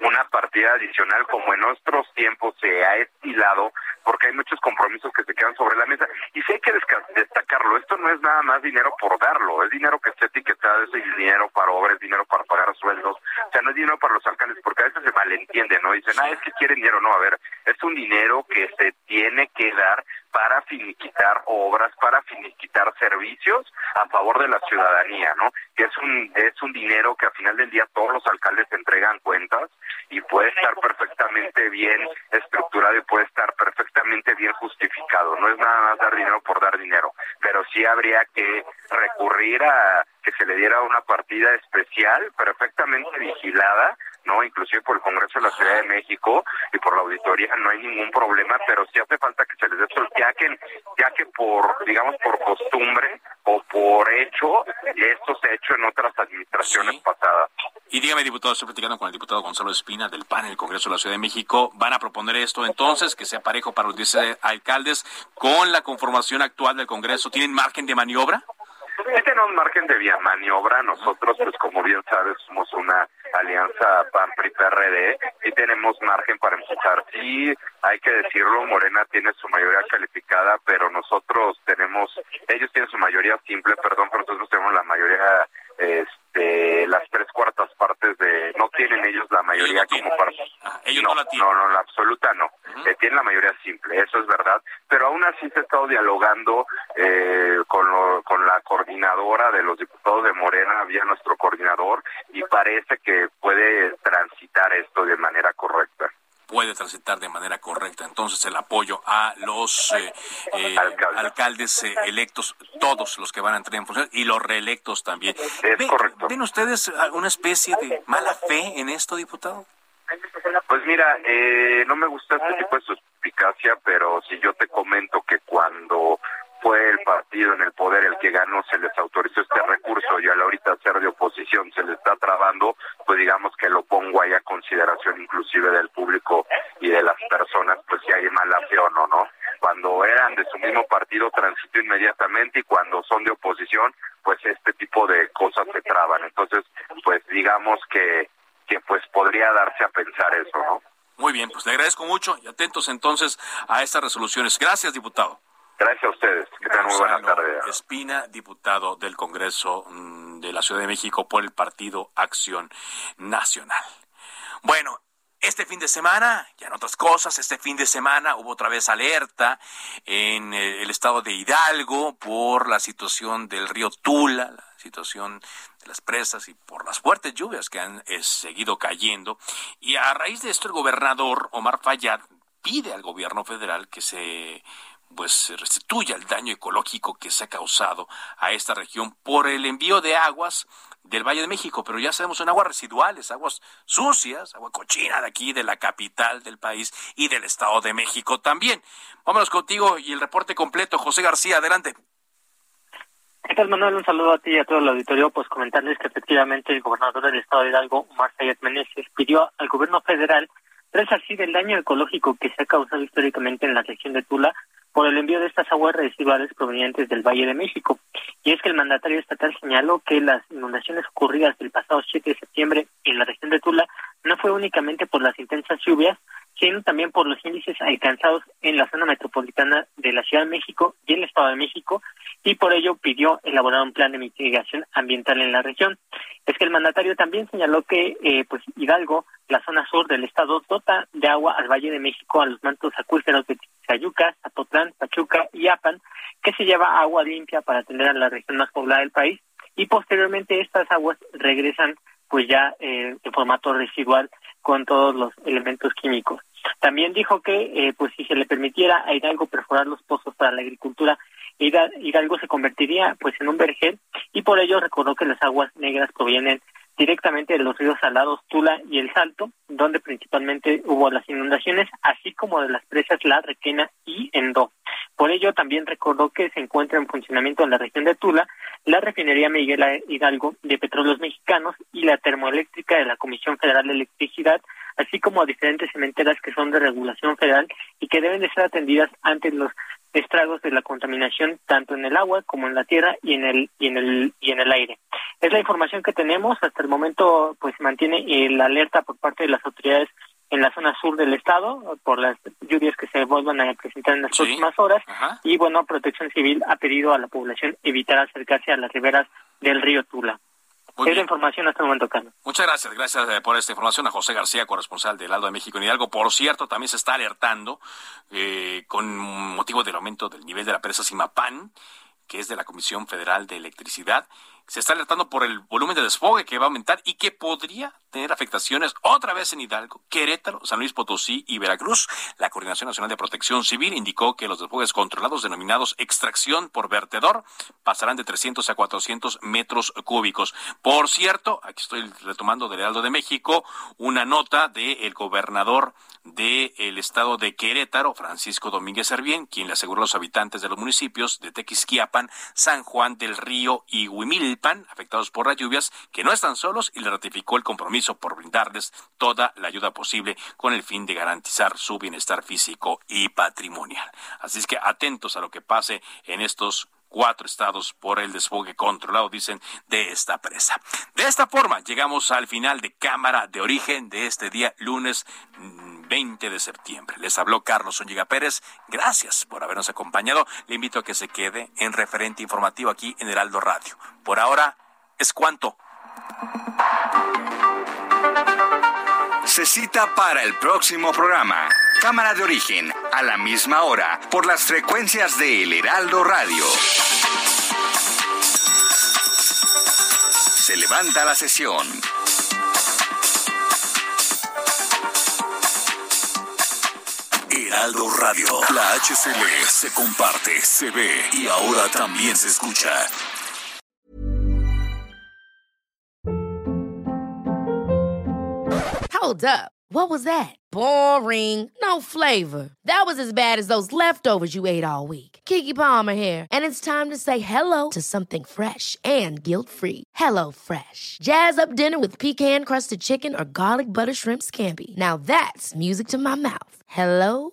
una partida adicional como en nuestros tiempos se ha estilado porque hay muchos compromisos que se quedan sobre la mesa. Y sí hay que destacarlo, esto no es nada más dinero por darlo, es dinero que está etiquetado, es dinero para obras, es dinero para pagar sueldos, o sea, no es dinero para los alcaldes, porque a veces se malentiende, ¿no? Dicen, ah, es que quieren dinero, no, a ver, es un dinero que se tiene que dar para finiquitar obras, para finiquitar servicios a favor de la ciudadanía, ¿no? Que es un es un dinero que al final del día todos los alcaldes entregan cuentas y puede estar perfectamente bien estructurado y puede estar perfectamente bien justificado. No es nada más dar dinero por dar dinero, pero sí habría que recurrir a que se le diera una partida especial perfectamente vigilada no inclusive por el Congreso de la Ciudad de México y por la auditoría no hay ningún problema pero sí hace falta que se les dé esto ya que ya que por digamos por costumbre o por hecho esto se ha hecho en otras administraciones pasadas y dígame diputado estoy platicando con el diputado Gonzalo Espina del PAN en el Congreso de la Ciudad de México van a proponer esto entonces que sea parejo para los 10 alcaldes con la conformación actual del Congreso tienen margen de maniobra Sí tenemos margen de vía maniobra. Nosotros, pues como bien sabes, somos una alianza PAN-PRI-PRD y tenemos margen para empezar. Sí, hay que decirlo, Morena tiene su mayoría calificada, pero nosotros tenemos, ellos tienen su mayoría simple, perdón, pero nosotros tenemos la mayoría este, las tres cuartas partes de no tienen ellos la mayoría como para ah, ellos no, la tienen. no no la absoluta no. Eh, tienen la mayoría simple eso es verdad pero aún así se ha estado dialogando eh, con con la coordinadora de los diputados de Morena había nuestro coordinador y parece que puede transitar esto de manera correcta puede transitar de manera correcta. Entonces, el apoyo a los eh, eh, alcaldes eh, electos, todos los que van a entrar en función, y los reelectos también. Es correcto. ¿Ven ustedes alguna especie de mala fe en esto, diputado? Pues mira, no me gusta este tipo de suspicacia, pero si yo te comento que cuando fue el partido en el poder el que ganó, se les autorizó este recurso y a la ahorita ser de oposición se le está trabando, pues digamos que lo pongo ahí a consideración inclusive del público y de las personas, pues si hay mala fe o no, ¿no? Cuando eran de su mismo partido transito inmediatamente y cuando son de oposición, pues este tipo de cosas se traban. Entonces, pues digamos que, que pues podría darse a pensar eso, ¿no? Muy bien, pues le agradezco mucho y atentos entonces a estas resoluciones. Gracias, diputado. Gracias a ustedes. Que tengan muy buena tarde. Espina, diputado del Congreso mm, de la Ciudad de México por el Partido Acción Nacional. Bueno, este fin de semana, ya en otras cosas, este fin de semana hubo otra vez alerta en el estado de Hidalgo por la situación del río Tula, la situación de las presas y por las fuertes lluvias que han eh, seguido cayendo. Y a raíz de esto, el gobernador Omar Fayad pide al gobierno federal que se pues restituya el daño ecológico que se ha causado a esta región por el envío de aguas del Valle de México, pero ya sabemos son aguas residuales, aguas sucias, agua cochina de aquí, de la capital del país y del Estado de México también. Vámonos contigo y el reporte completo. José García, adelante. ¿Qué Manuel? Un saludo a ti y a todo el auditorio. Pues comentarles que efectivamente el gobernador del Estado de Hidalgo, Omar Fayad Meneses, pidió al gobierno federal resarcir el daño ecológico que se ha causado históricamente en la región de Tula por el envío de estas aguas residuales provenientes del Valle de México. Y es que el mandatario estatal señaló que las inundaciones ocurridas el pasado 7 de septiembre en la región de Tula no fue únicamente por las intensas lluvias, sino también por los índices alcanzados en la zona metropolitana de la Ciudad de México y el Estado de México, y por ello pidió elaborar un plan de mitigación ambiental en la región. Es que el mandatario también señaló que eh, pues Hidalgo, la zona sur del estado, dota de agua al Valle de México, a los mantos acuíferos de Tizayuca, Zapotlán, Pachuca y Apan, que se lleva agua limpia para atender a la región más poblada del país, y posteriormente estas aguas regresan pues ya eh, en formato residual con todos los elementos químicos. También dijo que eh, pues si se le permitiera a Hidalgo perforar los pozos para la agricultura, Hidalgo se convertiría pues en un vergel y por ello recordó que las aguas negras provienen directamente de los ríos Salados, Tula y El Salto, donde principalmente hubo las inundaciones, así como de las presas La Requena y Endo. Por ello, también recordó que se encuentra en funcionamiento en la región de Tula la refinería Miguel Hidalgo de Petróleos Mexicanos y la termoeléctrica de la Comisión Federal de Electricidad, así como diferentes cementeras que son de regulación federal y que deben de ser atendidas ante los estragos de la contaminación tanto en el agua como en la tierra y en el y en el y en el aire. Es la información que tenemos. Hasta el momento, pues mantiene la alerta por parte de las autoridades en la zona sur del estado por las lluvias que se vuelvan a presentar en las próximas horas. Y bueno, Protección Civil ha pedido a la población evitar acercarse a las riberas del río Tula. es la información hasta el momento, Carlos. Muchas gracias, gracias eh, por esta información a José García, corresponsal del Aldo de México en Hidalgo. Por cierto, también se está alertando eh, con motivo del aumento del nivel de la presa Simapán, que es de la Comisión Federal de Electricidad, se está alertando por el volumen de desfogue que va a aumentar y que podría tener afectaciones otra vez en Hidalgo, Querétaro, San Luis Potosí y Veracruz. La Coordinación Nacional de Protección Civil indicó que los desfogues controlados denominados extracción por vertedor pasarán de 300 a 400 metros cúbicos. Por cierto, aquí estoy retomando del Heraldo de México una nota del gobernador del estado de Querétaro, Francisco Domínguez Servién, quien le aseguró a los habitantes de los municipios de Tequisquiapan, San Juan del Río y Huimilpan, afectados por las lluvias, que no están solos y le ratificó el compromiso por brindarles toda la ayuda posible con el fin de garantizar su bienestar físico y patrimonial. Así es que atentos a lo que pase en estos cuatro estados por el desfogue controlado, dicen, de esta presa. De esta forma, llegamos al final de Cámara de Origen de este día, lunes 20 mm, de septiembre. Les habló Carlos Oñiga Pérez. Gracias por habernos acompañado. Le invito a que se quede en referente informativo aquí en Heraldo Radio. Por ahora, es cuanto. Se cita para el próximo programa. Cámara de origen, a la misma hora, por las frecuencias de El Heraldo Radio. Se levanta la sesión. Heraldo Radio, la HCL se comparte, se ve y ahora también se escucha. Hold up. What was that? Boring. No flavor. That was as bad as those leftovers you ate all week. Kiki Palmer here, and it's time to say hello to something fresh and guilt-free. Hello Fresh. Jazz up dinner with pecan-crusted chicken or garlic butter shrimp scampi. Now that's music to my mouth. Hello